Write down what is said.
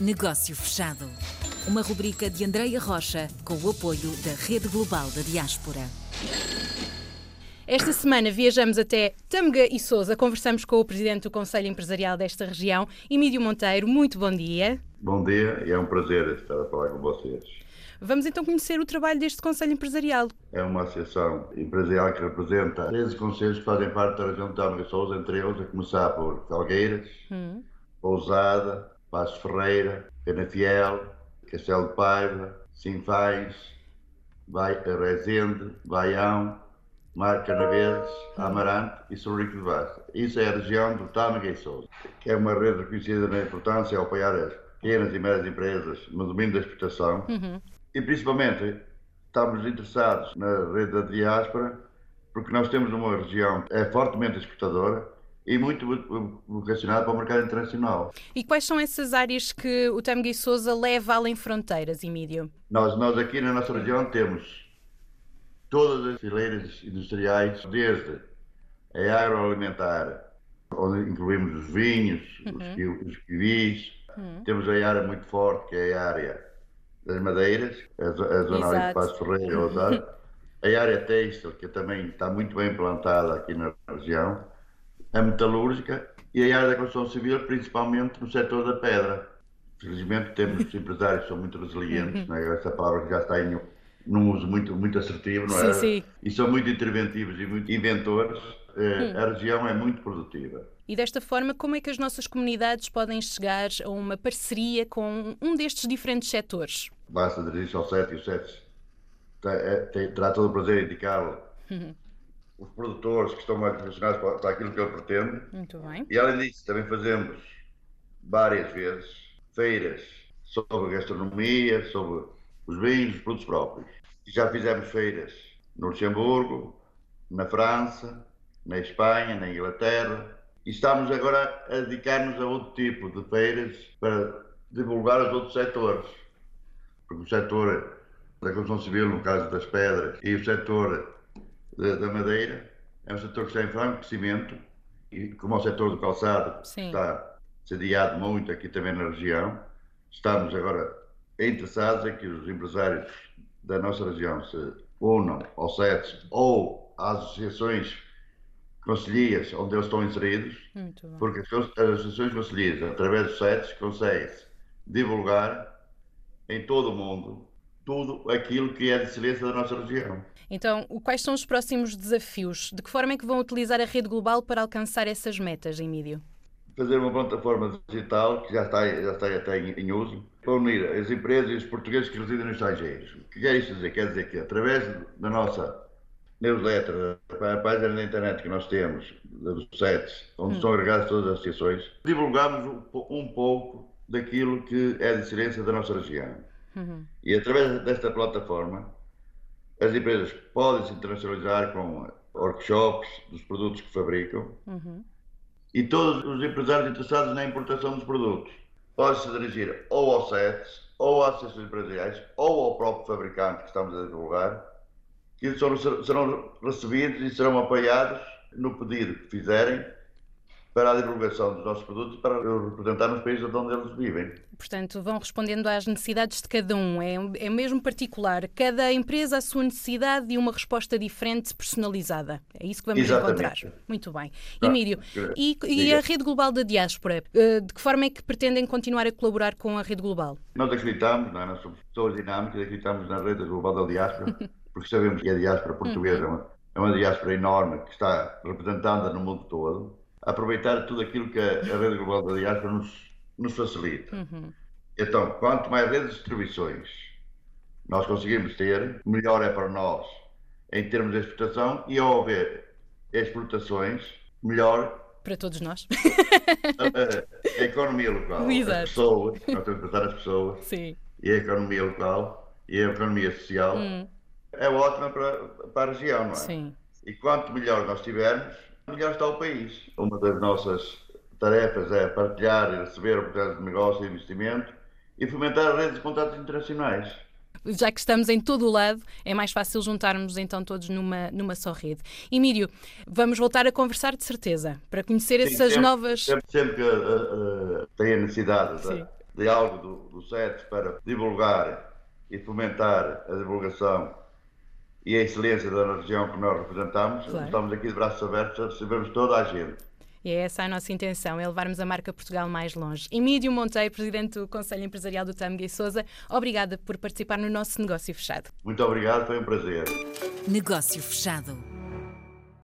Negócio Fechado. Uma rubrica de Andreia Rocha com o apoio da Rede Global da Diaspora. Esta semana viajamos até Tâmega e Sousa. Conversamos com o presidente do Conselho Empresarial desta região, Emílio Monteiro. Muito bom dia. Bom dia e é um prazer estar a falar com vocês. Vamos então conhecer o trabalho deste Conselho Empresarial. É uma associação empresarial que representa 13 conselhos que fazem parte da região de Tâmega e Sousa, entre eles a começar por Calgueiras, hum. Pousada, Passos Ferreira, Penafiel, Castelo de Paiva, Sinfães, Rezende, Baião, Mar Canaveses, Amarante e Sorrico de Vaz. Isso é a região do Tâmega e Sousa, que é uma rede reconhecida na importância ao apoiar as pequenas e médias empresas no domínio da exportação uhum. e principalmente estamos interessados na rede da diáspora porque nós temos uma região que é fortemente exportadora e muito vocacionada para o mercado internacional. E quais são essas áreas que o Tâmega e Sousa leva além fronteiras, Emílio? Nós, nós aqui na nossa região temos todas as fileiras industriais, desde a agroalimentar, onde incluímos os vinhos, uhum. os, kiwis, uhum. temos a área muito forte, que é a área das madeiras, a, a zona ali de Passo Ferreira, uhum. a área têxtil, que também está muito bem plantada aqui na região, a metalúrgica e a área da construção civil, principalmente no setor da pedra. Felizmente temos empresários que são muito resilientes, uhum. né? essa palavra que já está em num uso muito, muito assertivo, não é? Sim, sim. E são muito interventivos e muito inventores. Eh, hum. A região é muito produtiva. E desta forma, como é que as nossas comunidades podem chegar a uma parceria com um destes diferentes setores? Basta dirigir-se ao SET e o SET é, terá todo o prazer em indicá-lo. Uhum. Os produtores que estão mais relacionados para aquilo que ele pretende. Muito bem. E além disso, também fazemos várias vezes feiras sobre gastronomia, sobre os vinhos, os produtos próprios. Já fizemos feiras no Luxemburgo, na França, na Espanha, na Inglaterra, e estamos agora a dedicar-nos a outro tipo de feiras para divulgar os outros setores. Porque o setor da construção civil, no caso das pedras, e o setor da, da madeira, é um setor que está em franco crescimento, e como o setor do calçado, Sim. está sediado muito aqui também na região, estamos agora interessados em que os empresários da nossa região se unam ao SETS ou às associações conselheiras onde eles estão inseridos, porque as associações conselheiras, através do SETS, conseguem-se divulgar em todo o mundo tudo aquilo que é de excelência da nossa região. Então, quais são os próximos desafios? De que forma é que vão utilizar a rede global para alcançar essas metas, Emílio? Fazer uma plataforma digital, que já está, já está até em, em uso, para unir as empresas e os portugueses que residem nos estrangeiros. O que quer isto dizer? Quer dizer que através da nossa newsletter, a página da internet que nós temos, dos sites, onde hum. são agregadas todas as associações, divulgamos um pouco daquilo que é a excelência da nossa região. Uhum. E através desta plataforma, as empresas podem se internacionalizar com workshops dos produtos que fabricam uhum. e todos os empresários interessados na importação dos produtos pode se dirigir ou ao SETS, ou às associações empresariais, ou ao próprio fabricante que estamos a divulgar, que serão recebidos e serão apoiados no pedido que fizerem para a divulgação dos nossos produtos para representar nos países onde eles vivem. Portanto, vão respondendo às necessidades de cada um. É, é mesmo particular. Cada empresa a sua necessidade e uma resposta diferente, personalizada. É isso que vamos Exatamente. encontrar. Muito bem. Ah, Emílio, e, e, a Rede Global da Diáspora? Eh, de que forma é que pretendem continuar a colaborar com a Rede Global? Nós acreditamos, não é? nós somos pessoas dinâmicas, acreditamos na Rede Global da Diáspora, porque sabemos que a diáspora portuguesa uhum. é uma diáspora enorme que está representada no mundo todo aproveitar tudo aquilo que a, rede global da diáspora nos, nos facilita. Uhum. Então, quanto mais redes de distribuições nós conseguimos ter, melhor é para nós em termos de exportação e ao haver exportações, melhor para todos nós. a, a, economia local, Exato. as pessoas, nós temos que tratar as pessoas Sim. e a economia local e a economia social hum. é ótima para, para a região, não é? Sim. E quanto melhor nós tivermos, melhor está o país. Uma das nossas tarefas é partilhar e receber oportunidades de negócio e investimento e fomentar redes de contatos internacionais. Já que estamos em todo o lado, é mais fácil juntarmos então todos numa, numa só rede. Emílio, vamos voltar a conversar de certeza, para conhecer Sim, essas sempre, novas. Sempre, sempre que uh, uh, tem a necessidade de de algo do, do SET para divulgar e fomentar a divulgação e a excelência da região que nós representamos, claro. estamos aqui de braços abertos a recebermos toda a gente. E é essa a nossa intenção, é levarmos a marca Portugal mais longe. Emílio Monteiro, Presidente do Conselho Empresarial do Tâmega e Souza, obrigada por participar no nosso Negócio Fechado. Muito obrigado, foi um prazer. Negócio Fechado.